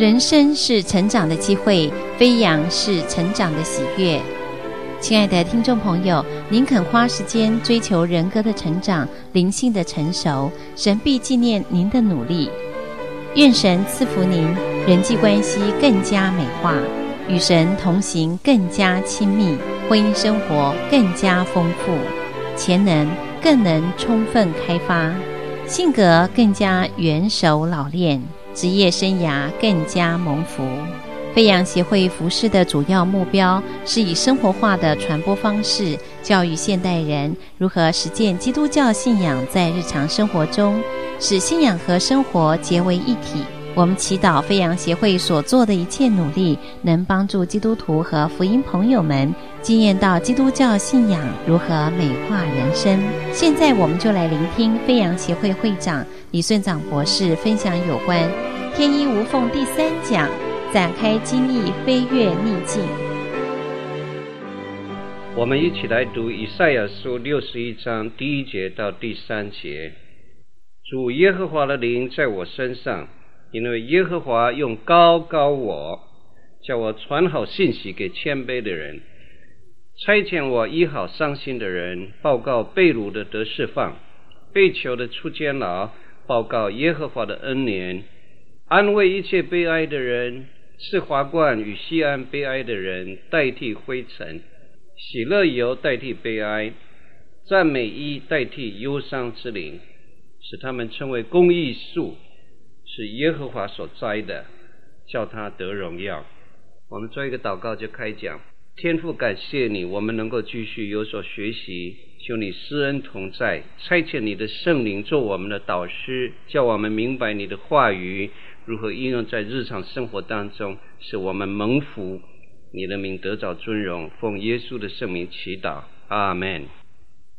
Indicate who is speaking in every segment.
Speaker 1: 人生是成长的机会，飞扬是成长的喜悦。亲爱的听众朋友，您肯花时间追求人格的成长、灵性的成熟，神必纪念您的努力。愿神赐福您，人际关系更加美化，与神同行更加亲密，婚姻生活更加丰富，潜能更能充分开发，性格更加圆熟老练，职业生涯更加蒙福。飞扬协会服饰的主要目标是以生活化的传播方式，教育现代人如何实践基督教信仰在日常生活中，使信仰和生活结为一体。我们祈祷飞扬协会所做的一切努力，能帮助基督徒和福音朋友们经验到基督教信仰如何美化人生。现在，我们就来聆听飞扬协会会长李顺长博士分享有关“天衣无缝”第三讲。展开经历，飞跃逆境。
Speaker 2: 我们一起来读以赛亚书六十一章第一节到第三节。主耶和华的灵在我身上，因为耶和华用高高我，叫我传好信息给谦卑的人，差遣我医好伤心的人，报告被掳的得释放，被囚的出监牢，报告耶和华的恩年，安慰一切悲哀的人。赐华冠与锡安悲哀的人代替灰尘，喜乐油代替悲哀，赞美衣代替忧伤之灵，使他们称为公义树，是耶和华所栽的，叫他得荣耀。我们做一个祷告就开讲。天父，感谢你，我们能够继续有所学习，求你施恩同在，差遣你的圣灵做我们的导师，叫我们明白你的话语。如何应用在日常生活当中，使我们蒙福，你的名得着尊荣。奉耶稣的圣名祈祷，阿门。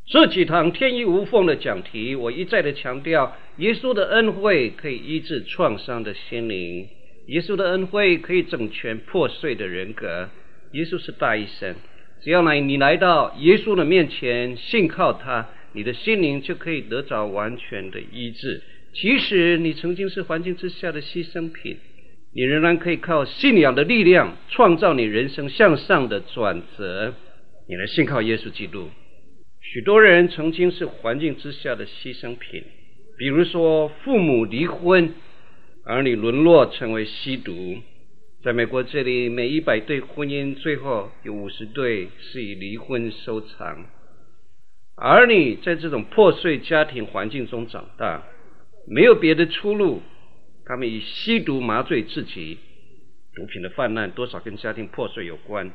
Speaker 2: 这几堂天衣无缝的讲题，我一再的强调，耶稣的恩惠可以医治创伤的心灵，耶稣的恩惠可以整全破碎的人格。耶稣是大医生，只要来你来到耶稣的面前，信靠他，你的心灵就可以得着完全的医治。即使你曾经是环境之下的牺牲品，你仍然可以靠信仰的力量创造你人生向上的转折。你来信靠耶稣基督。许多人曾经是环境之下的牺牲品，比如说父母离婚，儿女沦落成为吸毒。在美国这里，每一百对婚姻最后有五十对是以离婚收场。儿女在这种破碎家庭环境中长大。没有别的出路，他们以吸毒麻醉自己。毒品的泛滥多少跟家庭破碎有关。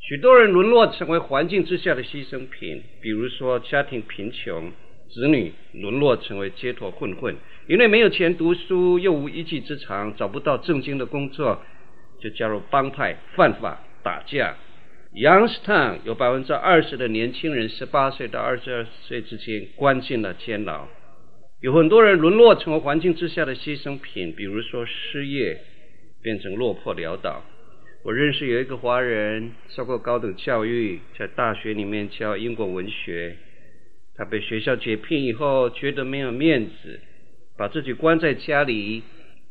Speaker 2: 许多人沦落成为环境之下的牺牲品，比如说家庭贫穷，子女沦落成为街头混混，因为没有钱读书，又无一技之长，找不到正经的工作，就加入帮派，犯法打架。Youngstown 有百分之二十的年轻人，十八岁到二十二岁之间，关进了监牢。有很多人沦落成为环境之下的牺牲品，比如说失业，变成落魄潦倒。我认识有一个华人，受过高等教育，在大学里面教英国文学。他被学校解聘以后，觉得没有面子，把自己关在家里，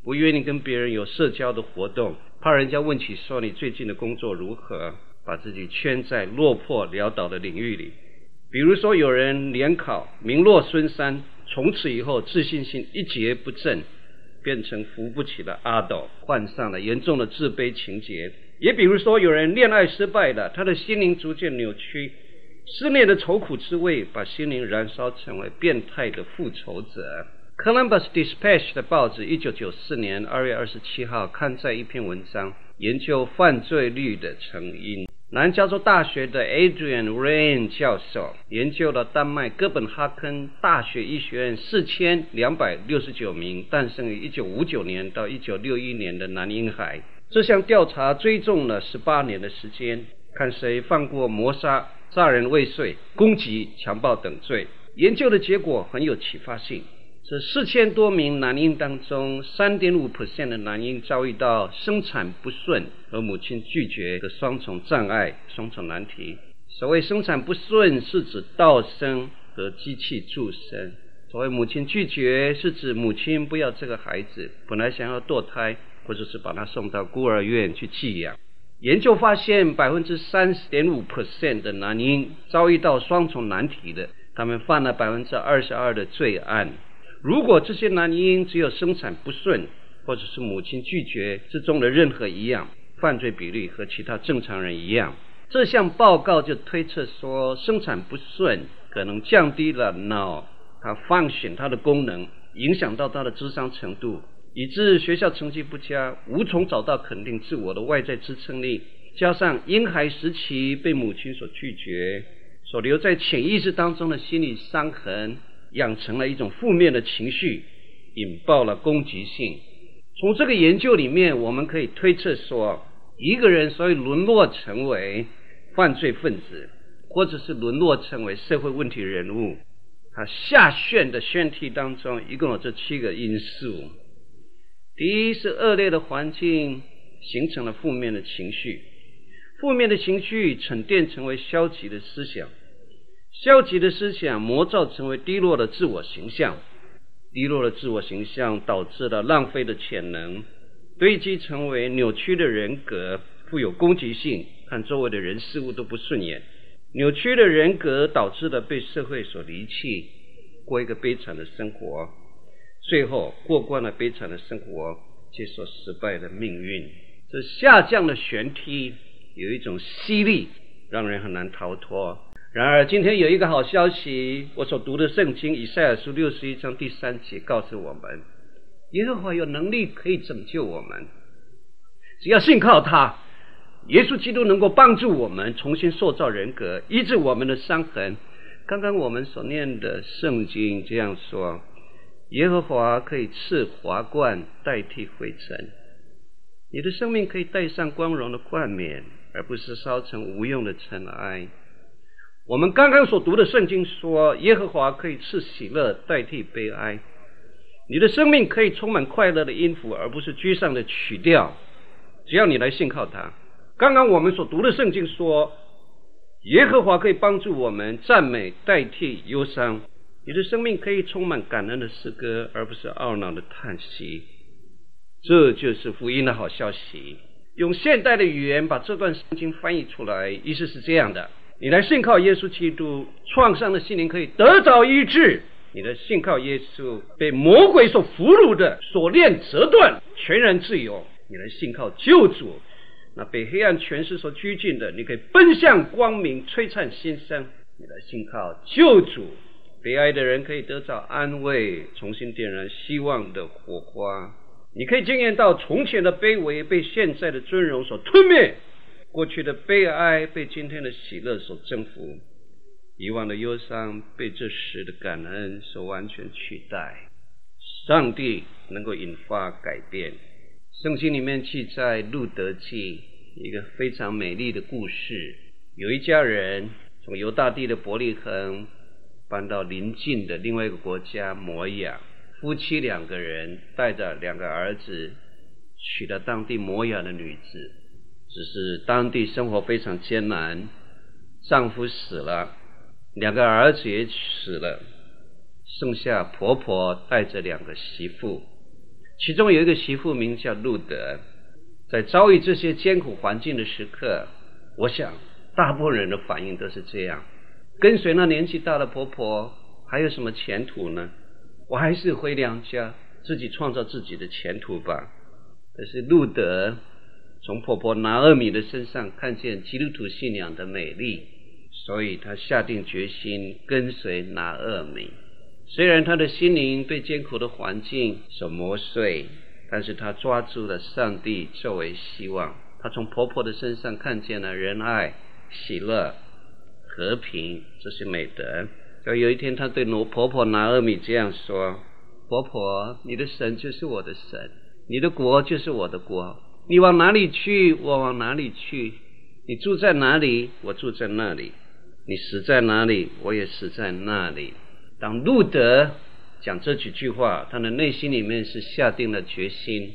Speaker 2: 不愿意跟别人有社交的活动，怕人家问起说你最近的工作如何，把自己圈在落魄潦倒的领域里。比如说，有人联考名落孙山。从此以后，自信心一蹶不振，变成扶不起的阿斗，患上了严重的自卑情结。也比如说，有人恋爱失败了，他的心灵逐渐扭曲，失恋的愁苦之味把心灵燃烧成为变态的复仇者。Columbus Dispatch 的报纸一九九四年二月二十七号刊载一篇文章，研究犯罪率的成因。南加州大学的 Adrian Raine 教授研究了丹麦哥本哈根大学医学院四千两百六十九名诞生于一九五九年到一九六一年的男婴孩。这项调查追踪了十八年的时间，看谁犯过谋杀、杀人未遂、攻击、强暴等罪。研究的结果很有启发性。这四千多名男婴当中，三点五 percent 的男婴遭遇到生产不顺和母亲拒绝的双重障碍、双重难题。所谓生产不顺，是指倒生和机器助生；所谓母亲拒绝，是指母亲不要这个孩子，本来想要堕胎，或者是把他送到孤儿院去寄养。研究发现，百分之三十点五 percent 的男婴遭遇到双重难题的，他们犯了百分之二十二的罪案。如果这些男婴只有生产不顺，或者是母亲拒绝之中的任何一样，犯罪比率和其他正常人一样。这项报告就推测说，生产不顺可能降低了脑它 function 它的功能，影响到它的智商程度。以致学校成绩不佳，无从找到肯定自我的外在支撑力，加上婴孩时期被母亲所拒绝，所留在潜意识当中的心理伤痕，养成了一种负面的情绪，引爆了攻击性。从这个研究里面，我们可以推测说，一个人所以沦落成为犯罪分子，或者是沦落成为社会问题人物，他下旋的旋梯当中，一共有这七个因素。第一是恶劣的环境形成了负面的情绪，负面的情绪沉淀成为消极的思想，消极的思想魔造成为低落的自我形象，低落的自我形象导致了浪费的潜能，堆积成为扭曲的人格，富有攻击性，看周围的人事物都不顺眼，扭曲的人格导致了被社会所离弃，过一个悲惨的生活。最后过惯了悲惨的生活，接受失败的命运。这下降的旋梯有一种吸力，让人很难逃脱。然而，今天有一个好消息，我所读的圣经以赛亚书六十一章第三节告诉我们：耶和华有能力可以拯救我们，只要信靠他，耶稣基督能够帮助我们重新塑造人格，医治我们的伤痕。刚刚我们所念的圣经这样说。耶和华可以赐华冠代替灰尘，你的生命可以戴上光荣的冠冕，而不是烧成无用的尘埃。我们刚刚所读的圣经说，耶和华可以赐喜乐代替悲哀，你的生命可以充满快乐的音符，而不是沮丧的曲调。只要你来信靠他。刚刚我们所读的圣经说，耶和华可以帮助我们赞美代替忧伤。你的生命可以充满感恩的诗歌，而不是懊恼的叹息。这就是福音的好消息。用现代的语言把这段圣经翻译出来，意思是这样的：你来信靠耶稣基督，创伤的心灵可以得着医治；你的信靠耶稣，被魔鬼所俘虏的锁链折断，全然自由；你来信靠救主，那被黑暗权势所拘禁的，你可以奔向光明，璀璨新生；你来信靠救主。悲哀的人可以得到安慰，重新点燃希望的火花。你可以经验到从前的卑微被现在的尊荣所吞灭，过去的悲哀被今天的喜乐所征服，以往的忧伤被这时的感恩所完全取代。上帝能够引发改变。圣经里面记载路得记一个非常美丽的故事，有一家人从犹大地的伯利恒。搬到邻近的另外一个国家摩亚，夫妻两个人带着两个儿子，娶了当地摩亚的女子。只是当地生活非常艰难，丈夫死了，两个儿子也死了，剩下婆婆带着两个媳妇，其中有一个媳妇名叫路德。在遭遇这些艰苦环境的时刻，我想大部分人的反应都是这样。跟随那年纪大的婆婆还有什么前途呢？我还是回娘家，自己创造自己的前途吧。可是路德从婆婆拿俄米的身上看见基督徒信仰的美丽，所以他下定决心跟随拿俄米。虽然他的心灵被艰苦的环境所磨碎，但是他抓住了上帝作为希望。他从婆婆的身上看见了仁爱、喜乐。和平，这是美德。而有一天，他对罗婆婆拿俄米这样说：“婆婆，你的神就是我的神，你的国就是我的国。你往哪里去，我往哪里去；你住在哪里，我住在那里；你死在哪里，我也死在那里。”当路德讲这几句话，他的内心里面是下定了决心，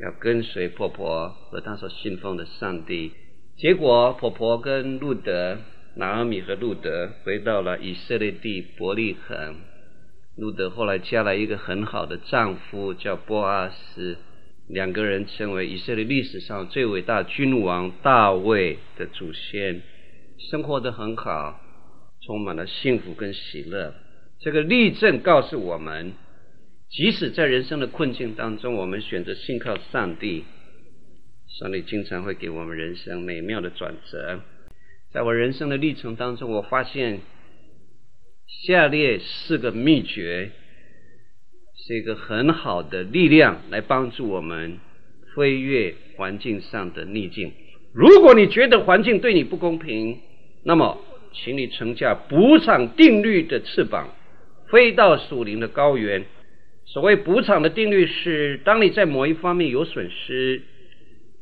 Speaker 2: 要跟随婆婆和他所信奉的上帝。结果，婆婆跟路德。拿俄米和路德回到了以色列地伯利恒。路德后来嫁了一个很好的丈夫，叫波阿斯。两个人成为以色列历史上最伟大君王大卫的祖先，生活得很好，充满了幸福跟喜乐。这个例证告诉我们，即使在人生的困境当中，我们选择信靠上帝，上帝经常会给我们人生美妙的转折。在我人生的历程当中，我发现下列四个秘诀是一个很好的力量，来帮助我们飞跃环境上的逆境。如果你觉得环境对你不公平，那么，请你乘驾补偿定律的翅膀，飞到属灵的高原。所谓补偿的定律是：当你在某一方面有损失，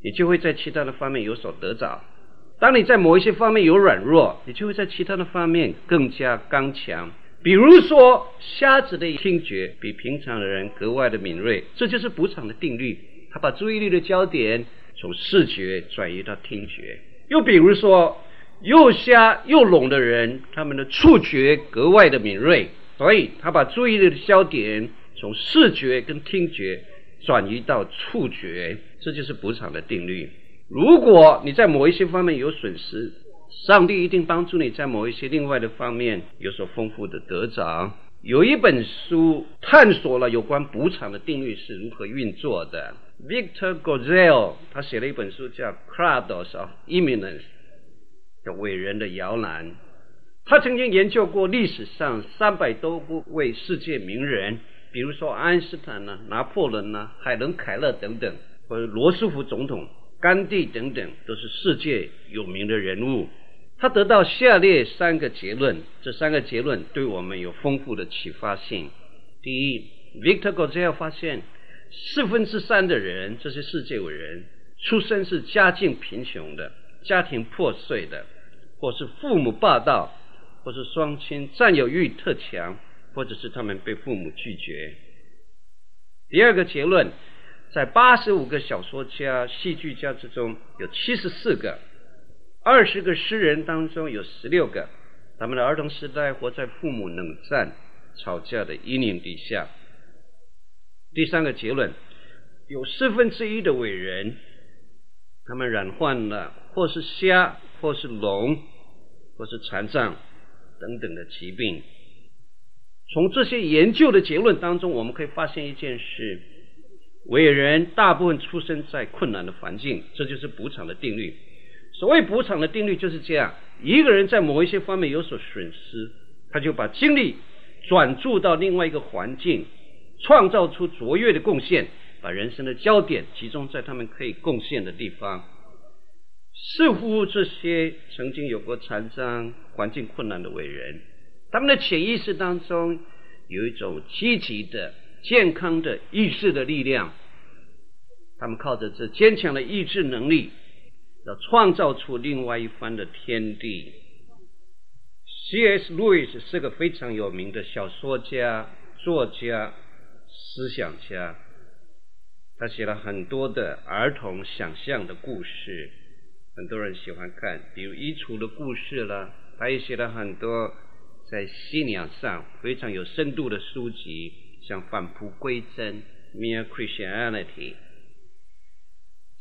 Speaker 2: 你就会在其他的方面有所得着。当你在某一些方面有软弱，你就会在其他的方面更加刚强。比如说，瞎子的听觉比平常的人格外的敏锐，这就是补场的定律。他把注意力的焦点从视觉转移到听觉。又比如说，又瞎又聋的人，他们的触觉格外的敏锐，所以他把注意力的焦点从视觉跟听觉转移到触觉，这就是补场的定律。如果你在某一些方面有损失，上帝一定帮助你在某一些另外的方面有所丰富的得着。有一本书探索了有关补偿的定律是如何运作的。Victor Gozell 他写了一本书叫《Cradles of Eminence》，叫伟人的摇篮。他曾经研究过历史上三百多位世界名人，比如说爱因斯坦呐、拿破仑呐、海伦凯勒等等，或者罗斯福总统。甘地等等都是世界有名的人物，他得到下列三个结论，这三个结论对我们有丰富的启发性。第一，Victor g o z e l 发现四分之三的人，这些世界伟人，出生是家境贫穷的，家庭破碎的，或是父母霸道，或是双亲占有欲特强，或者是他们被父母拒绝。第二个结论。在八十五个小说家、戏剧家之中，有七十四个；二十个诗人当中有十六个，他们的儿童时代活在父母冷战、吵架的阴影底下。第三个结论，有四分之一的伟人，他们染患了或是瞎，或是聋，或是残障等等的疾病。从这些研究的结论当中，我们可以发现一件事。伟人大部分出生在困难的环境，这就是补偿的定律。所谓补偿的定律就是这样：一个人在某一些方面有所损失，他就把精力转注到另外一个环境，创造出卓越的贡献，把人生的焦点集中在他们可以贡献的地方。似乎这些曾经有过残障、环境困难的伟人，他们的潜意识当中有一种积极的。健康的意志的力量，他们靠着这坚强的意志能力，要创造出另外一番的天地。C.S. Lewis 是个非常有名的小说家、作家、思想家，他写了很多的儿童想象的故事，很多人喜欢看，比如《衣橱的故事》啦。他也写了很多在信仰上非常有深度的书籍。像返璞归真 （Mere Christianity），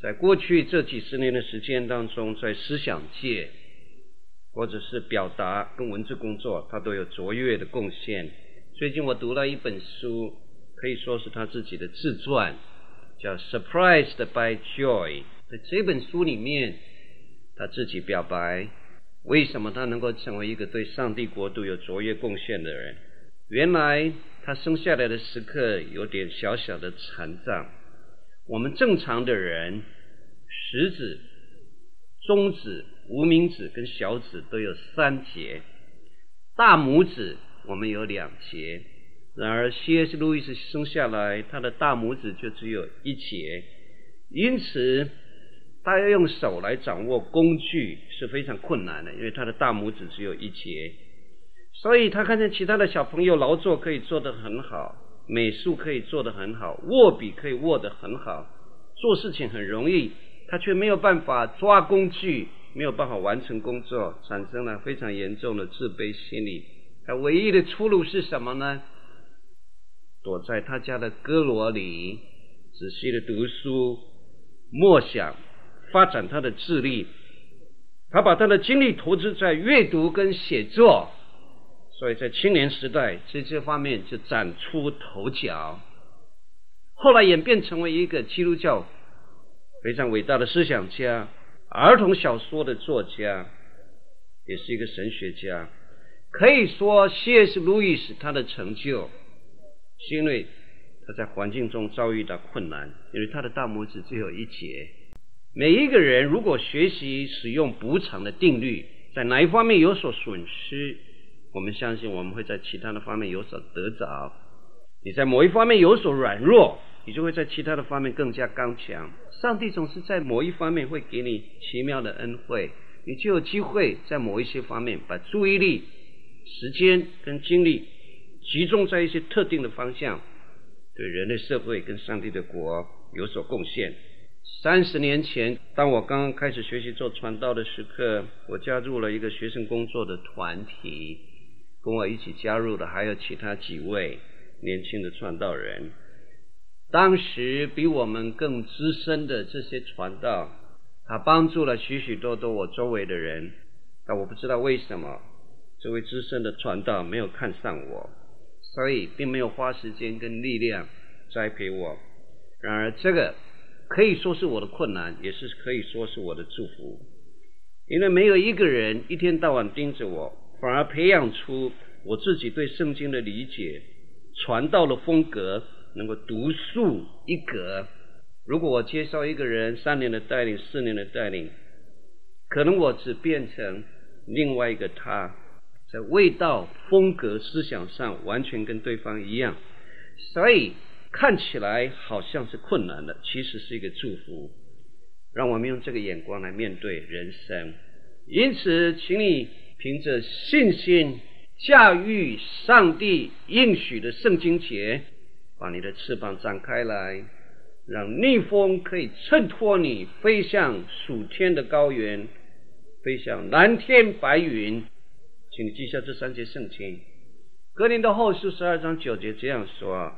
Speaker 2: 在过去这几十年的时间当中，在思想界或者是表达跟文字工作，他都有卓越的贡献。最近我读了一本书，可以说是他自己的自传，叫《Surprised by Joy》。在这本书里面，他自己表白为什么他能够成为一个对上帝国度有卓越贡献的人。原来。他生下来的时刻有点小小的残障。我们正常的人，食指、中指、无名指跟小指都有三节，大拇指我们有两节。然而，C.S. 路易斯生下来，他的大拇指就只有一节，因此他要用手来掌握工具是非常困难的，因为他的大拇指只有一节。所以他看见其他的小朋友劳作可以做得很好，美术可以做得很好，握笔可以握得很好，做事情很容易，他却没有办法抓工具，没有办法完成工作，产生了非常严重的自卑心理。他唯一的出路是什么呢？躲在他家的阁楼里，仔细的读书、默想、发展他的智力。他把他的精力投资在阅读跟写作，所以在青年时代在这方面就崭出头角。后来演变成为一个基督教非常伟大的思想家、儿童小说的作家，也是一个神学家。可以说，C.S. 路易斯他的成就，是因为他在环境中遭遇到困难，因为他的大拇指只有一节。每一个人如果学习使用补偿的定律，在哪一方面有所损失，我们相信我们会在其他的方面有所得着。你在某一方面有所软弱，你就会在其他的方面更加刚强。上帝总是在某一方面会给你奇妙的恩惠，你就有机会在某一些方面把注意力、时间跟精力集中在一些特定的方向，对人类社会跟上帝的国有所贡献。三十年前，当我刚刚开始学习做传道的时刻，我加入了一个学生工作的团体，跟我一起加入的还有其他几位年轻的传道人。当时比我们更资深的这些传道，他帮助了许许多多我周围的人，但我不知道为什么这位资深的传道没有看上我，所以并没有花时间跟力量栽培我。然而这个。可以说是我的困难，也是可以说是我的祝福，因为没有一个人一天到晚盯着我，反而培养出我自己对圣经的理解、传道的风格，能够独树一格。如果我接受一个人三年的带领、四年的带领，可能我只变成另外一个他，在味道、风格、思想上完全跟对方一样，所以。看起来好像是困难的，其实是一个祝福。让我们用这个眼光来面对人生。因此，请你凭着信心驾驭上帝应许的圣经节，把你的翅膀展开来，让逆风可以衬托你飞向属天的高原，飞向蓝天白云。请你记下这三节圣经。格林的后书十二章九节这样说。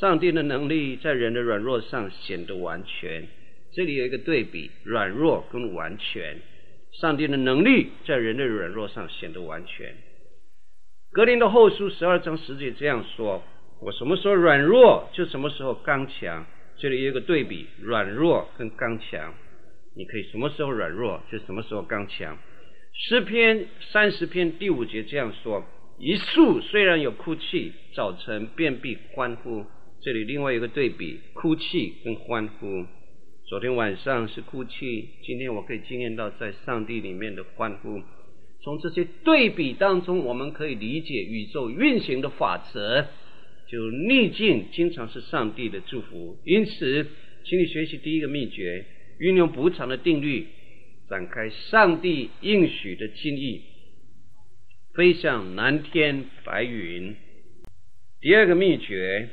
Speaker 2: 上帝的能力在人的软弱上显得完全。这里有一个对比：软弱跟完全。上帝的能力在人的软弱上显得完全。格林的后书十二章十节这样说：“我什么时候软弱，就什么时候刚强。”这里有一个对比：软弱跟刚强。你可以什么时候软弱，就什么时候刚强。诗篇三十篇第五节这样说：“一宿虽然有哭泣，早晨便必欢呼。”这里另外一个对比：哭泣跟欢呼。昨天晚上是哭泣，今天我可以经验到在上帝里面的欢呼。从这些对比当中，我们可以理解宇宙运行的法则。就逆境经常是上帝的祝福。因此，请你学习第一个秘诀：运用补偿的定律，展开上帝应许的经意，飞向蓝天白云。第二个秘诀。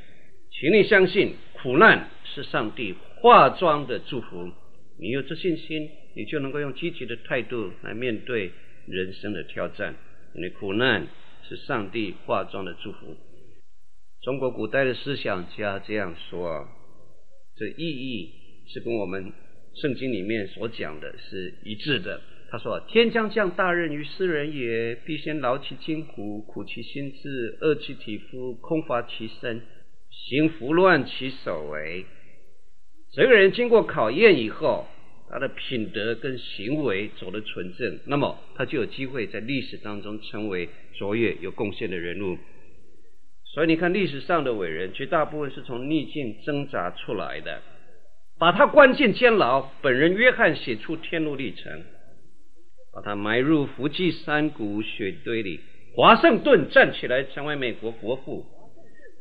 Speaker 2: 请你相信，苦难是上帝化妆的祝福。你有这信心，你就能够用积极的态度来面对人生的挑战。你的苦难是上帝化妆的祝福。中国古代的思想家这样说，这意义是跟我们圣经里面所讲的是一致的。他说：“天将降大任于斯人也，必先劳其筋骨，苦其心志，饿其体肤，空乏其身。”行拂乱其所为，这个人经过考验以后，他的品德跟行为走得纯正，那么他就有机会在历史当中成为卓越有贡献的人物。所以你看，历史上的伟人，绝大部分是从逆境挣扎出来的。把他关进监牢，本人约翰写出天路历程；把他埋入伏击山谷雪堆里，华盛顿站起来成为美国国父。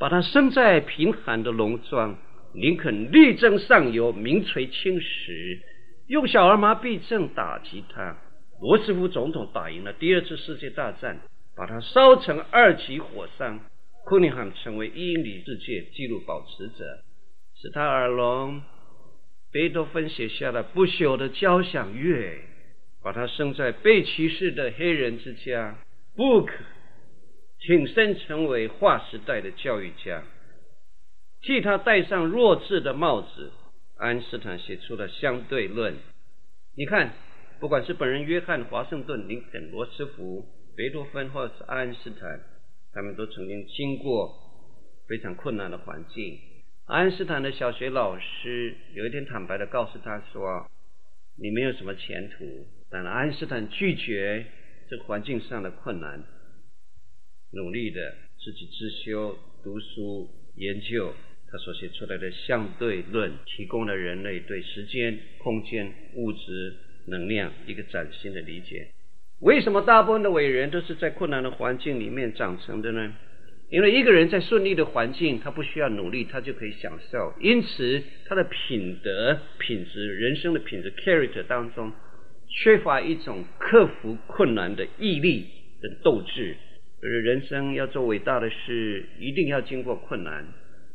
Speaker 2: 把他生在贫寒的农庄，林肯力争上游，名垂青史；用小儿麻痹症打击他。罗斯福总统打赢了第二次世界大战，把他烧成二级火伤。库尼汉成为英里世界纪录保持者。史泰尔龙，贝多芬写下了不朽的交响乐，把他生在被歧视的黑人之家。Book。挺身成为划时代的教育家，替他戴上弱智的帽子。爱因斯坦写出了相对论。你看，不管是本人约翰·华盛顿、林肯、罗斯福、贝多芬，或者是爱因斯坦，他们都曾经经过非常困难的环境。爱因斯坦的小学老师有一天坦白地告诉他说：“你没有什么前途。”但爱因斯坦拒绝这环境上的困难，努力的自己自修、读书、研究。他所写出来的相对论，提供了人类对时间、空间、物质、能量一个崭新的理解。为什么大部分的伟人都是在困难的环境里面长成的呢？因为一个人在顺利的环境，他不需要努力，他就可以享受。因此，他的品德、品质、人生的品质 （character） 当中，缺乏一种克服困难的毅力跟斗志。就是人生要做伟大的事，一定要经过困难。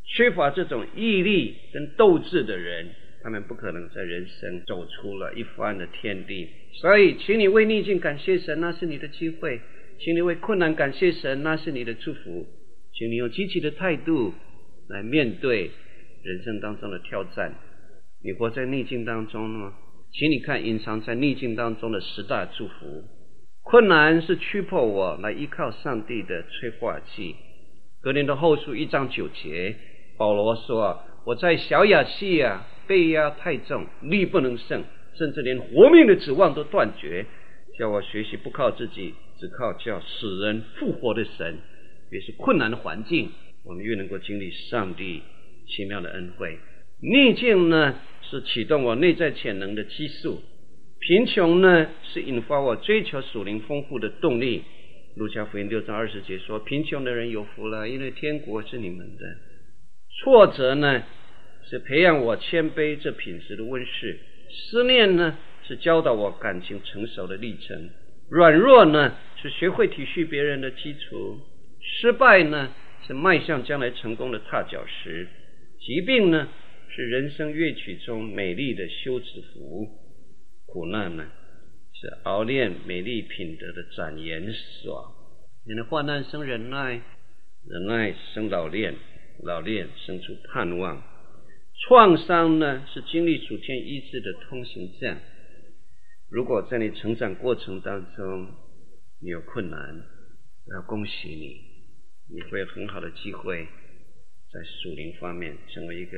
Speaker 2: 缺乏这种毅力跟斗志的人，他们不可能在人生走出了一番的天地。所以，请你为逆境感谢神，那是你的机会；请你为困难感谢神，那是你的祝福。请你用积极的态度来面对人生当中的挑战。你活在逆境当中吗？请你看隐藏在逆境当中的十大祝福。困难是驱迫我来依靠上帝的催化剂。格林的后书一章九节。保罗说：“我在小亚细亚被压太重，力不能胜，甚至连活命的指望都断绝。叫我学习不靠自己，只靠叫死人复活的神。越是困难的环境，我们越能够经历上帝奇妙的恩惠。逆境呢，是启动我内在潜能的激素；贫穷呢，是引发我追求属灵丰富的动力。路加福音六章二十节说：贫穷的人有福了，因为天国是你们的。”挫折呢，是培养我谦卑这品质的温室；思念呢，是教导我感情成熟的历程；软弱呢，是学会体恤别人的基础；失败呢，是迈向将来成功的踏脚石；疾病呢，是人生乐曲中美丽的休止符；苦难呢，是熬炼美丽品德的展颜所。因为患难生忍耐，忍耐生老练。老练生出盼望，创伤呢，是经历主天医治的通行证。如果在你成长过程当中你有困难，我要恭喜你，你会有很好的机会在属灵方面成为一个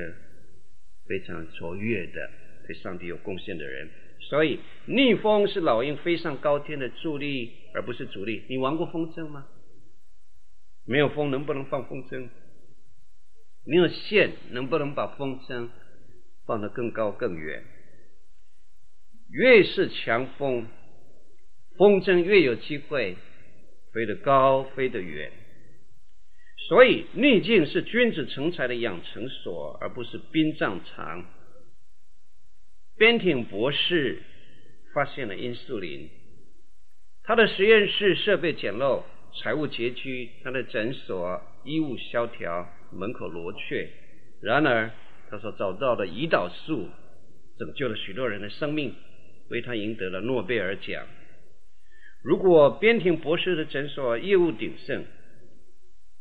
Speaker 2: 非常卓越的、对上帝有贡献的人。所以逆风是老鹰飞上高天的助力，而不是阻力。你玩过风筝吗？没有风能不能放风筝？没有线，能不能把风筝放得更高更远？越是强风，风筝越有机会飞得高，飞得远。所以逆境是君子成才的养成所，而不是殡葬场。边挺博士发现了英速林，他的实验室设备简陋，财务拮据，他的诊所医务萧条。门口罗雀，然而他所找到的胰岛素拯救了许多人的生命，为他赢得了诺贝尔奖。如果边庭博士的诊所业务鼎盛，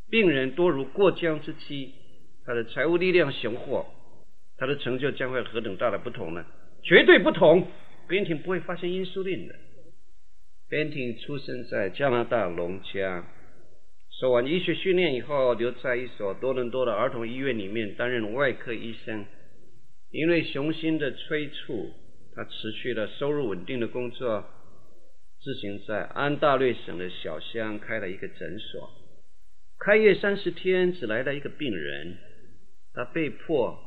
Speaker 2: 病人多如过江之鲫，他的财务力量雄厚，他的成就将会何等大的不同呢？绝对不同。边庭不会发现英速林的。边庭出生在加拿大龙家。做完医学训练以后，留在一所多伦多的儿童医院里面担任外科医生。因为雄心的催促，他辞去了收入稳定的工作，自行在安大略省的小乡开了一个诊所。开业三十天，只来了一个病人，他被迫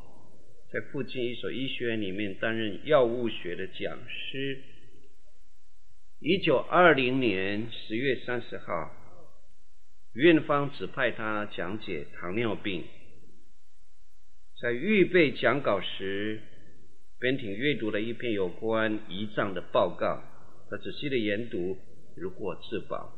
Speaker 2: 在附近一所医学院里面担任药物学的讲师。一九二零年十月三十号。院方指派他讲解糖尿病。在预备讲稿时，边挺阅读了一篇有关胰脏的报告。他仔细的研读，如获至宝，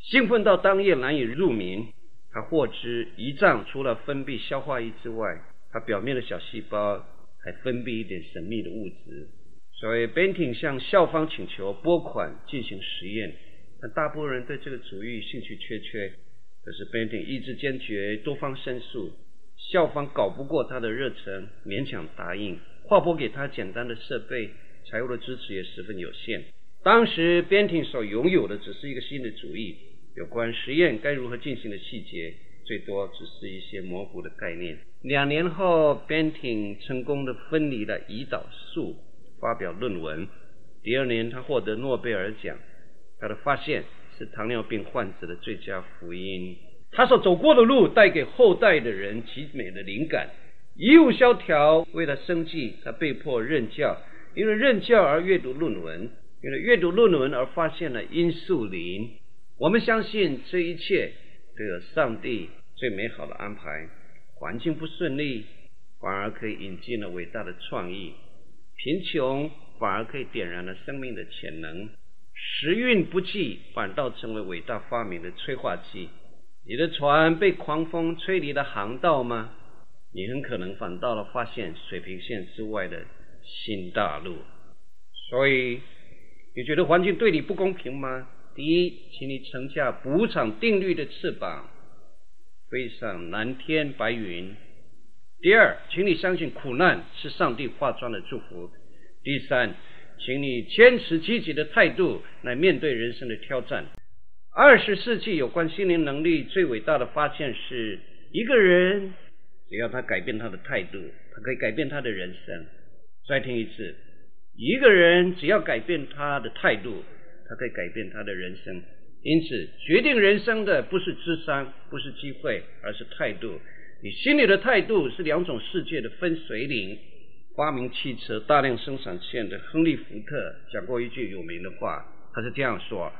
Speaker 2: 兴奋到当夜难以入眠。他获知胰脏除了分泌消化液之外，它表面的小细胞还分泌一点神秘的物质。所以边挺向校方请求拨款进行实验。但大部分人对这个主意兴趣缺缺，可是边挺意志坚决，多方申诉，校方搞不过他的热忱，勉强答应。划拨给他简单的设备，财务的支持也十分有限。当时边庭所拥有的只是一个新的主意，有关实验该如何进行的细节，最多只是一些模糊的概念。两年后，边庭成功地分离了胰岛素，发表论文。第二年，他获得诺贝尔奖。他的发现是糖尿病患者的最佳福音。他所走过的路带给后代的人极美的灵感。一无萧条，为了生计，他被迫任教。因为任教而阅读论文，因为阅读论文而发现了英速灵。我们相信这一切都有上帝最美好的安排。环境不顺利，反而可以引进了伟大的创意；贫穷反而可以点燃了生命的潜能。时运不济，反倒成为伟大发明的催化剂。你的船被狂风吹离了航道吗？你很可能反倒了发现水平线之外的新大陆。所以，你觉得环境对你不公平吗？第一，请你乘驾补偿定律的翅膀，飞上蓝天白云。第二，请你相信苦难是上帝化妆的祝福。第三。请你坚持积极的态度来面对人生的挑战。二十世纪有关心灵能力最伟大的发现是，一个人只要他改变他的态度，他可以改变他的人生。再听一次，一个人只要改变他的态度，他可以改变他的人生。因此，决定人生的不是智商，不是机会，而是态度。你心里的态度是两种世界的分水岭。发明汽车大量生产线的亨利·福特讲过一句有名的话，他是这样说：“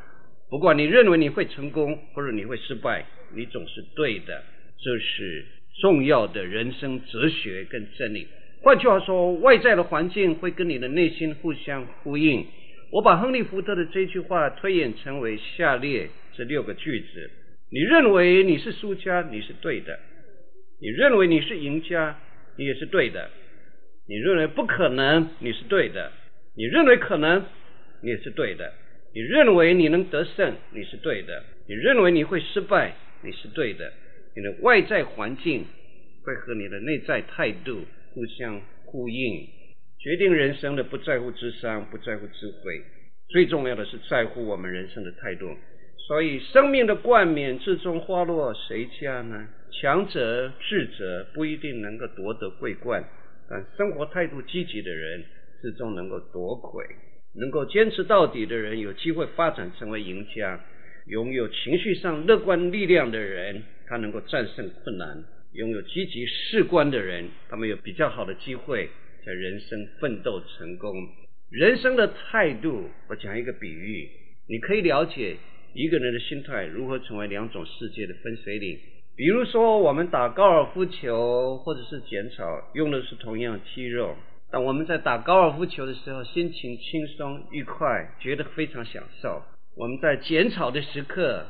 Speaker 2: 不管你认为你会成功，或者你会失败，你总是对的。”这是重要的人生哲学跟真理。换句话说，外在的环境会跟你的内心互相呼应。我把亨利·福特的这句话推演成为下列这六个句子：你认为你是输家，你是对的；你认为你是赢家，你也是对的。你认为不可能，你是对的；你认为可能，你也是对的；你认为你能得胜，你是对的；你认为你会失败，你是对的。你的外在环境会和你的内在态度互相呼应。决定人生的不在乎智商，不在乎智慧，最重要的是在乎我们人生的态度。所以，生命的冠冕最终花落谁家呢？强者智者不一定能够夺得桂冠。但生活态度积极的人，最终能够夺魁；能够坚持到底的人，有机会发展成为赢家；拥有情绪上乐观力量的人，他能够战胜困难；拥有积极乐观的人，他们有比较好的机会在人生奋斗成功。人生的态度，我讲一个比喻，你可以了解一个人的心态如何成为两种世界的分水岭。比如说，我们打高尔夫球或者是剪草，用的是同样肌肉。当我们在打高尔夫球的时候，心情轻松愉快，觉得非常享受；我们在剪草的时刻，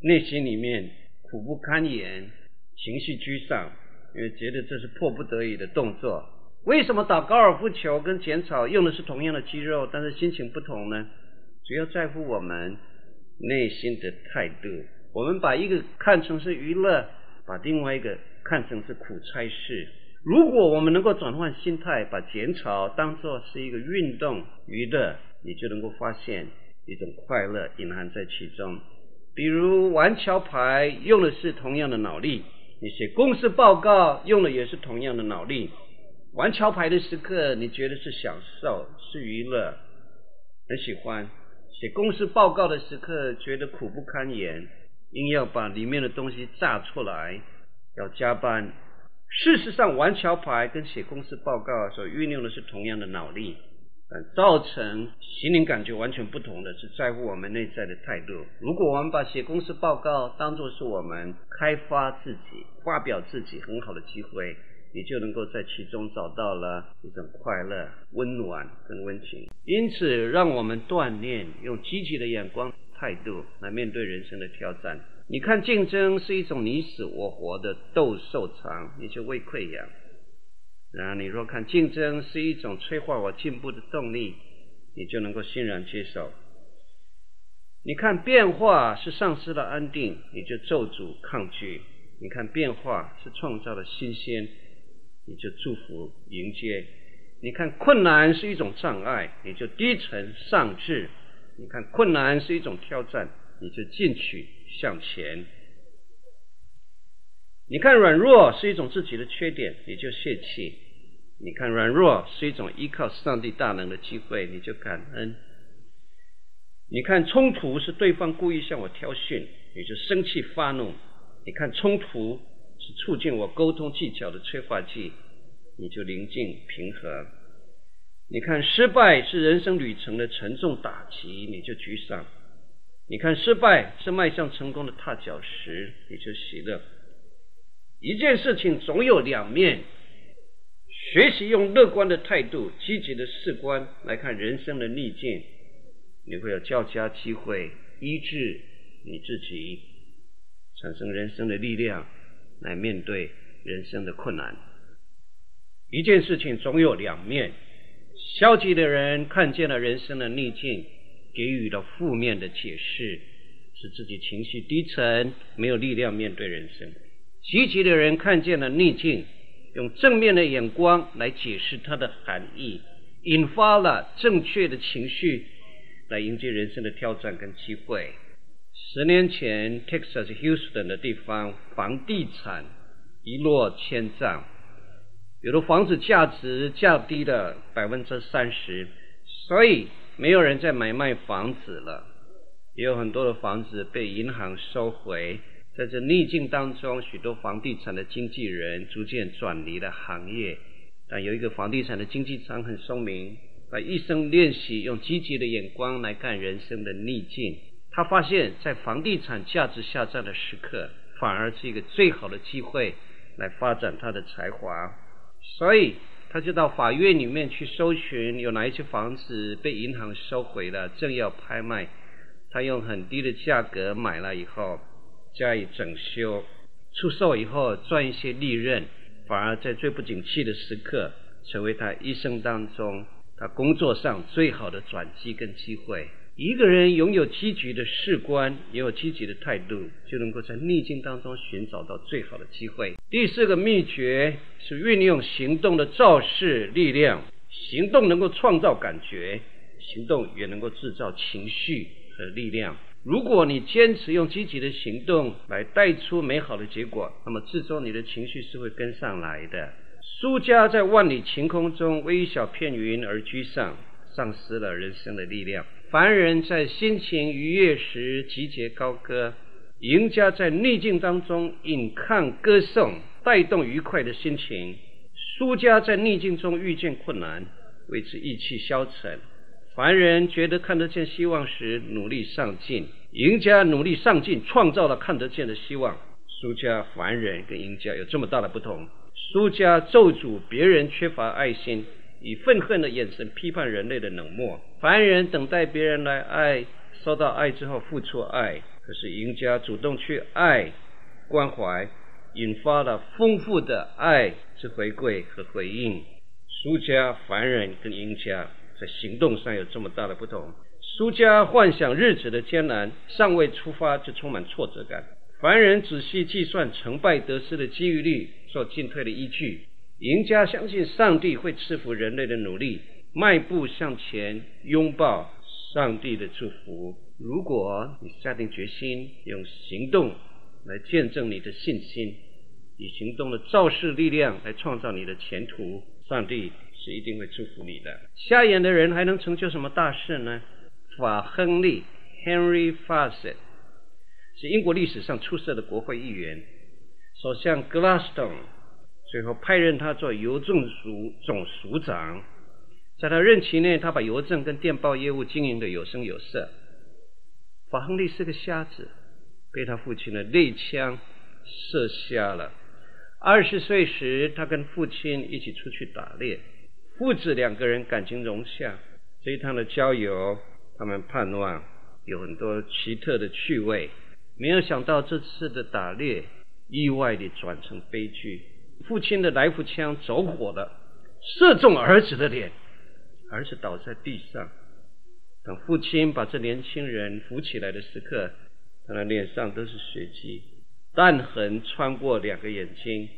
Speaker 2: 内心里面苦不堪言，情绪沮丧，因为觉得这是迫不得已的动作。为什么打高尔夫球跟剪草用的是同样的肌肉，但是心情不同呢？主要在乎我们内心的态度。我们把一个看成是娱乐，把另外一个看成是苦差事。如果我们能够转换心态，把剪草当作是一个运动娱乐，你就能够发现一种快乐隐含在其中。比如玩桥牌用的是同样的脑力，你写公司报告用的也是同样的脑力。玩桥牌的时刻，你觉得是享受，是娱乐，很喜欢；写公司报告的时刻，觉得苦不堪言。硬要把里面的东西炸出来，要加班。事实上，玩桥牌跟写公司报告所运用的是同样的脑力，但造成心灵感觉完全不同的是在乎我们内在的态度。如果我们把写公司报告当作是我们开发自己、发表自己很好的机会，你就能够在其中找到了一种快乐、温暖跟温情。因此，让我们锻炼用积极的眼光。态度来面对人生的挑战。你看，竞争是一种你死我活的斗兽场，你就胃溃疡；然而，你若看竞争是一种催化我进步的动力，你就能够欣然接受。你看变化是丧失了安定，你就咒诅抗拒；你看变化是创造了新鲜，你就祝福迎接；你看困难是一种障碍，你就低沉丧志；你看困难是一种挑战，你就进取向前；你看软弱是一种自己的缺点，你就泄气；你看软弱是一种依靠上帝大能的机会，你就感恩。你看冲突是对方故意向我挑衅，你就生气发怒；你看冲突是促进我沟通技巧的催化剂，你就宁静平和；你看失败是人生旅程的沉重打击，你就沮丧；你看失败是迈向成功的踏脚石，你就喜乐。一件事情总有两面，学习用乐观的态度、积极的视观来看人生的逆境。你会有较佳机会医治你自己，产生人生的力量来面对人生的困难。一件事情总有两面，消极的人看见了人生的逆境，给予了负面的解释，使自己情绪低沉，没有力量面对人生。积极的人看见了逆境，用正面的眼光来解释它的含义，引发了正确的情绪。来迎接人生的挑战跟机会。十年前，Texas Houston 的地方房地产一落千丈，有的房子价值降低了百分之三十，所以没有人再买卖房子了。也有很多的房子被银行收回。在这逆境当中，许多房地产的经纪人逐渐转离了行业。但有一个房地产的经纪商很聪明。把一生练习用积极的眼光来看人生的逆境，他发现，在房地产价值下降的时刻，反而是一个最好的机会来发展他的才华。所以，他就到法院里面去搜寻有哪一些房子被银行收回了，正要拍卖。他用很低的价格买了以后，加以整修，出售以后赚一些利润，反而在最不景气的时刻，成为他一生当中。他工作上最好的转机跟机会，一个人拥有积极的视观，也有积极的态度，就能够在逆境当中寻找到最好的机会。第四个秘诀是运用行动的造势力量，行动能够创造感觉，行动也能够制造情绪和力量。如果你坚持用积极的行动来带出美好的结果，那么最终你的情绪是会跟上来的。输家在万里晴空中微小片云而居上，丧失了人生的力量。凡人在心情愉悦时集结高歌，赢家在逆境当中引抗歌颂，带动愉快的心情。输家在逆境中遇见困难，为之意气消沉。凡人觉得看得见希望时，努力上进；赢家努力上进，创造了看得见的希望。输家、凡人跟赢家有这么大的不同。输家咒诅别人缺乏爱心，以愤恨的眼神批判人类的冷漠。凡人等待别人来爱，收到爱之后付出爱。可是赢家主动去爱、关怀，引发了丰富的爱之回馈和回应。输家、凡人跟赢家在行动上有这么大的不同。输家幻想日子的艰难，尚未出发就充满挫折感。凡人仔细计算成败得失的机遇率，做进退的依据。赢家相信上帝会赐福人类的努力，迈步向前，拥抱上帝的祝福。如果你下定决心用行动来见证你的信心，以行动的造势力量来创造你的前途，上帝是一定会祝福你的。瞎眼的人还能成就什么大事呢？法亨利 （Henry Fawcett）。是英国历史上出色的国会议员，首相 Gladstone 最后派任他做邮政署总署长。在他任期内，他把邮政跟电报业务经营得有声有色。法亨利是个瞎子，被他父亲的猎枪射瞎了。二十岁时，他跟父亲一起出去打猎，父子两个人感情融洽。这一趟的郊游，他们盼望有很多奇特的趣味。没有想到这次的打猎意外地转成悲剧，父亲的来福枪走火了，射中儿子的脸，儿子倒在地上。等父亲把这年轻人扶起来的时刻，他的脸上都是血迹。弹痕穿过两个眼睛。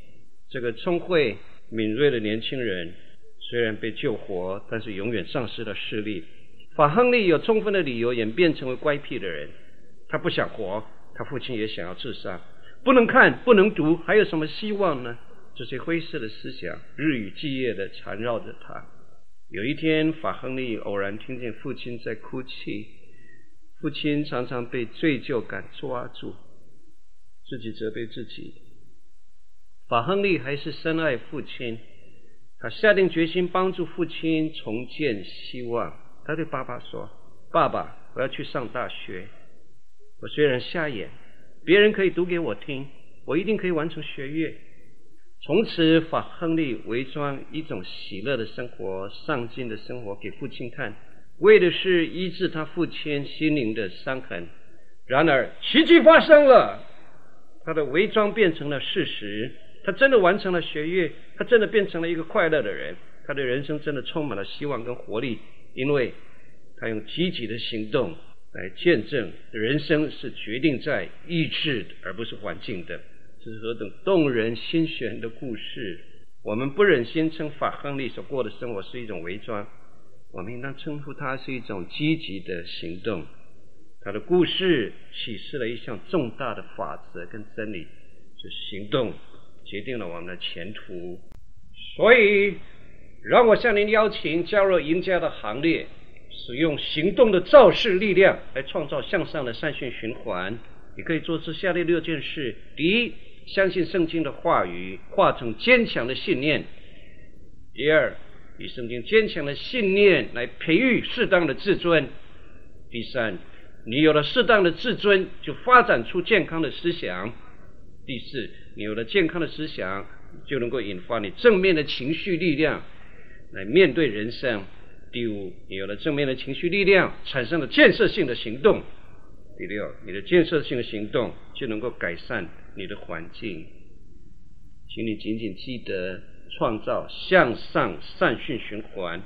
Speaker 2: 这个聪慧敏锐的年轻人虽然被救活，但是永远丧失了视力。法亨利有充分的理由演变成为乖僻的人，他不想活，他父亲也想要自杀。不能看，不能读，还有什么希望呢？这些灰色的思想日以继夜地缠绕着他。有一天，法亨利偶然听见父亲在哭泣，父亲常常被罪疚感抓住，自己责备自己。法亨利还是深爱父亲，他下定决心帮助父亲重建希望。他对爸爸说：“爸爸，我要去上大学。我虽然瞎眼。”别人可以读给我听，我一定可以完成学业。从此，法亨利伪装一种喜乐的生活、上进的生活给父亲看，为的是医治他父亲心灵的伤痕。然而，奇迹发生了，他的伪装变成了事实，他真的完成了学业，他真的变成了一个快乐的人，他的人生真的充满了希望跟活力，因为他用积极的行动。来见证人生是决定在意志而不是环境的，是何等动人心弦的故事！我们不忍心称法亨利所过的生活是一种伪装，我们应当称呼它是一种积极的行动。他的故事启示了一项重大的法则跟真理，就是行动决定了我们的前途。所以，让我向您邀请加入赢家的行列。使用行动的造势力量来创造向上的善性循环。你可以做出下列六件事：第一，相信圣经的话语，化成坚强的信念；第二，以圣经坚强的信念来培育适当的自尊；第三，你有了适当的自尊，就发展出健康的思想；第四，你有了健康的思想，就能够引发你正面的情绪力量来面对人生。第五，你有了正面的情绪力量，产生了建设性的行动。第六，你的建设性的行动就能够改善你的环境。请你紧紧记得创造向上善性循环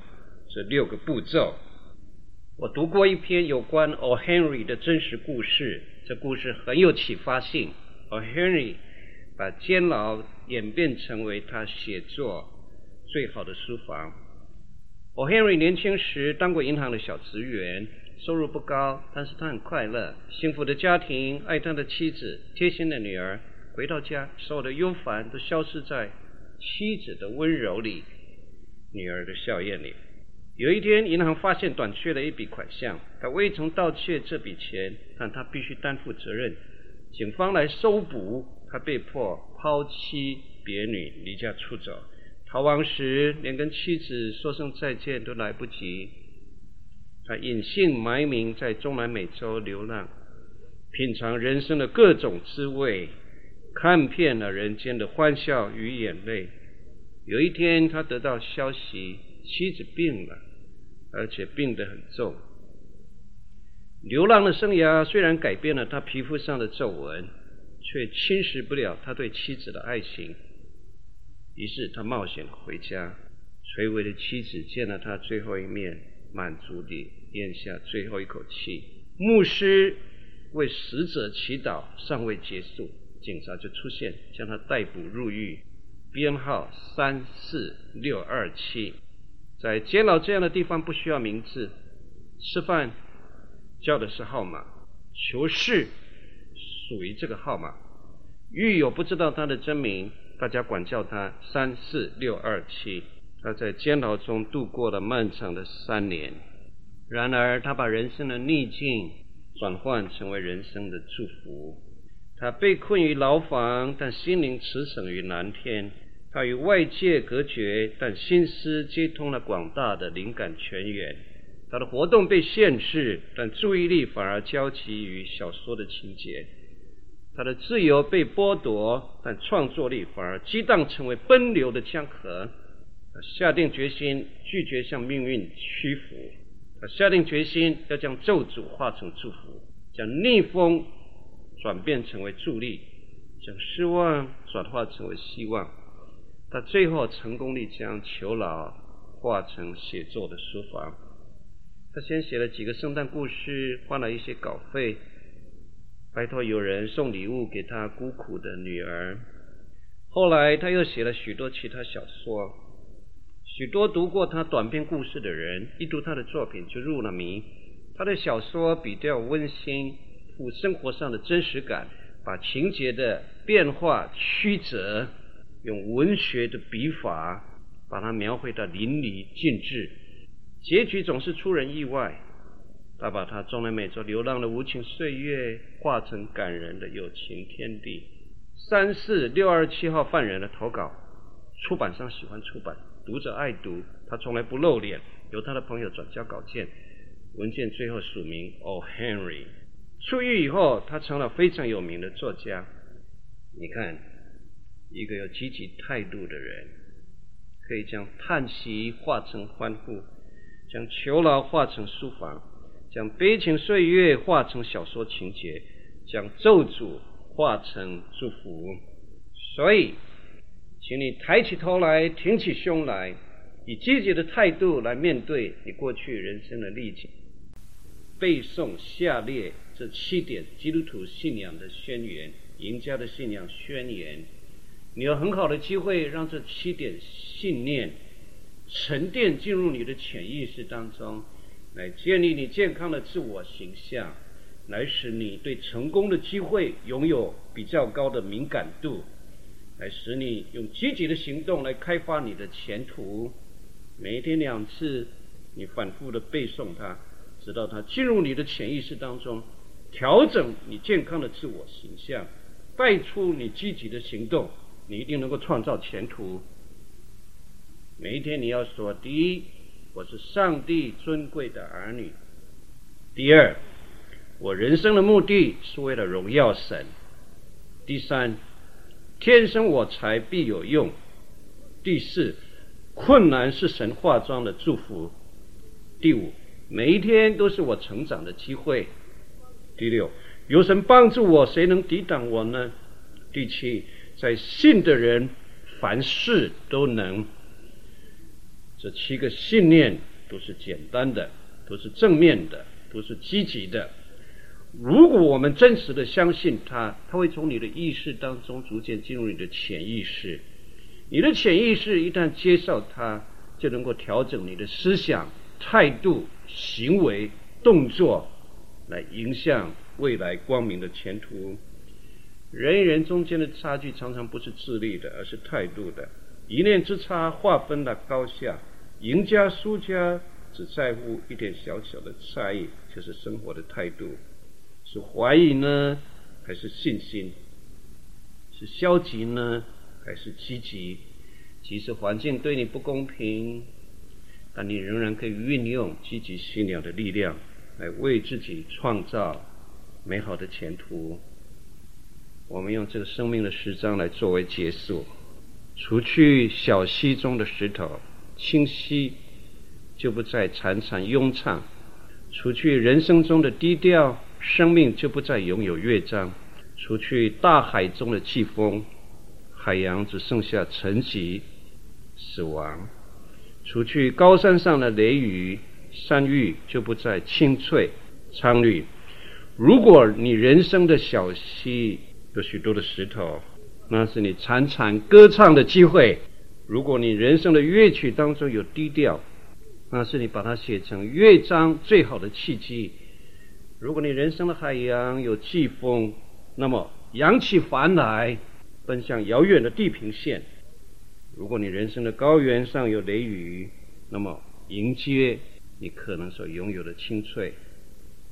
Speaker 2: 这六个步骤。我读过一篇有关 O. Henry 的真实故事，这故事很有启发性。O. Henry 把监牢演变成为他写作最好的书房。O. Henry 年轻时当过银行的小职员，收入不高，但是他很快乐，幸福的家庭，爱他的妻子，贴心的女儿。回到家，所有的忧烦都消失在妻子的温柔里，女儿的笑靥里。有一天，银行发现短缺了一笔款项，他未曾盗窃这笔钱，但他必须担负责任。警方来搜捕，他被迫抛妻别女，离家出走。逃亡时，连跟妻子说声再见都来不及。他隐姓埋名在中南美洲流浪，品尝人生的各种滋味，看遍了人间的欢笑与眼泪。有一天，他得到消息，妻子病了，而且病得很重。流浪的生涯虽然改变了他皮肤上的皱纹，却侵蚀不了他对妻子的爱情。于是他冒险回家，垂危的妻子见了他最后一面，满足地咽下最后一口气。牧师为死者祈祷，尚未结束，警察就出现，将他逮捕入狱，编号三四六二七。在监牢这样的地方，不需要名字，吃饭叫的是号码，求事属于这个号码。狱友不知道他的真名。大家管叫他三四六二七。他在监牢中度过了漫长的三年，然而他把人生的逆境转换成为人生的祝福。他被困于牢房，但心灵驰骋于蓝天。他与外界隔绝，但心思接通了广大的灵感泉源。他的活动被限制，但注意力反而交集于小说的情节。他的自由被剥夺，但创作力反而激荡成为奔流的江河。他下定决心拒绝向命运屈服，他下定决心要将咒诅化成祝福，将逆风转变成为助力，将失望转化成为希望。他最后成功地将囚牢化成写作的书房。他先写了几个圣诞故事，花了一些稿费。拜托有人送礼物给他孤苦的女儿。后来他又写了许多其他小说，许多读过他短篇故事的人，一读他的作品就入了迷。他的小说比较温馨，富生活上的真实感，把情节的变化曲折，用文学的笔法把它描绘得淋漓尽致，结局总是出人意外。他把他中南美洲流浪的无情岁月画成感人的有情天地。三四六二七号犯人的投稿，出版商喜欢出版，读者爱读。他从来不露脸，由他的朋友转交稿件，文件最后署名 O. Henry。出狱以后，他成了非常有名的作家。你看，一个有积极态度的人，可以将叹息化成欢呼，将囚牢化成书房。将悲情岁月化成小说情节，将咒诅化成祝福。所以，请你抬起头来，挺起胸来，以积极的态度来面对你过去人生的历程。背诵下列这七点基督徒信仰的宣言，赢家的信仰宣言。你有很好的机会让这七点信念沉淀进入你的潜意识当中。来建立你健康的自我形象，来使你对成功的机会拥有比较高的敏感度，来使你用积极的行动来开发你的前途。每一天两次，你反复的背诵它，直到它进入你的潜意识当中，调整你健康的自我形象，带出你积极的行动，你一定能够创造前途。每一天你要说第一。我是上帝尊贵的儿女。第二，我人生的目的是为了荣耀神。第三，天生我材必有用。第四，困难是神化妆的祝福。第五，每一天都是我成长的机会。第六，有神帮助我，谁能抵挡我呢？第七，在信的人凡事都能。这七个信念都是简单的，都是正面的，都是积极的。如果我们真实的相信它，它会从你的意识当中逐渐进入你的潜意识。你的潜意识一旦接受它，就能够调整你的思想、态度、行为、动作，来迎向未来光明的前途。人与人中间的差距常常不是智力的，而是态度的。一念之差划分了高下，赢家输家只在乎一点小小的差异，就是生活的态度，是怀疑呢，还是信心？是消极呢，还是积极？即使环境对你不公平，但你仍然可以运用积极信仰的力量，来为自己创造美好的前途。我们用这个生命的十章来作为结束。除去小溪中的石头，清溪就不再潺潺拥唱；除去人生中的低调，生命就不再拥有乐章；除去大海中的季风，海洋只剩下沉寂、死亡；除去高山上的雷雨，山域就不再青翠、苍绿。如果你人生的小溪有许多的石头，那是你潺潺歌唱的机会。如果你人生的乐曲当中有低调，那是你把它写成乐章最好的契机。如果你人生的海洋有季风，那么扬起帆来，奔向遥远的地平线。如果你人生的高原上有雷雨，那么迎接你可能所拥有的青翠、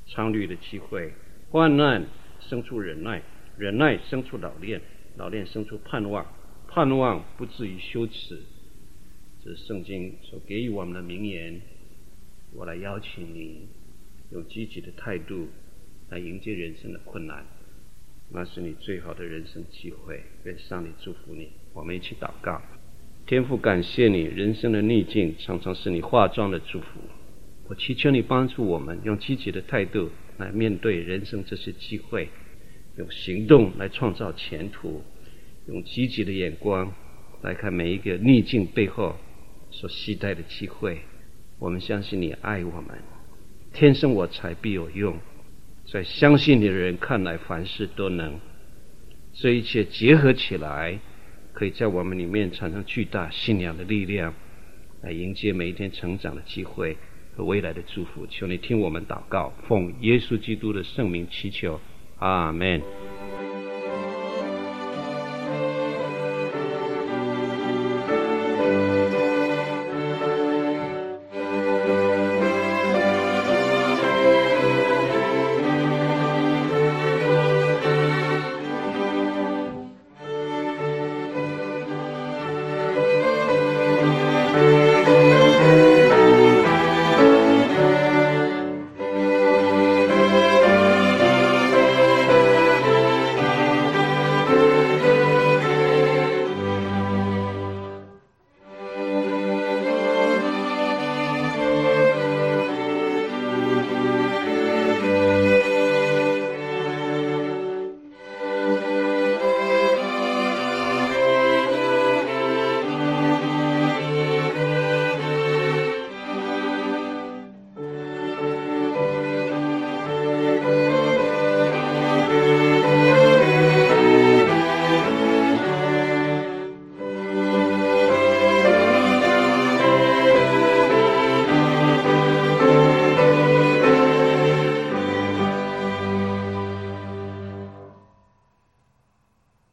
Speaker 2: 苍绿的机会。患难生出忍耐，忍耐生出老练。老练生出盼望，盼望不至于羞耻。这是圣经所给予我们的名言。我来邀请你，用积极的态度来迎接人生的困难，那是你最好的人生机会。愿上帝祝福你。我们一起祷告。天父，感谢你，人生的逆境常常是你化妆的祝福。我祈求你帮助我们，用积极的态度来面对人生这些机会。用行动来创造前途，用积极的眼光来看每一个逆境背后所期待的机会。我们相信你爱我们，天生我材必有用。在相信你的人看来，凡事都能。这一切结合起来，可以在我们里面产生巨大信仰的力量，来迎接每一天成长的机会和未来的祝福。求你听我们祷告，奉耶稣基督的圣名祈求，阿门。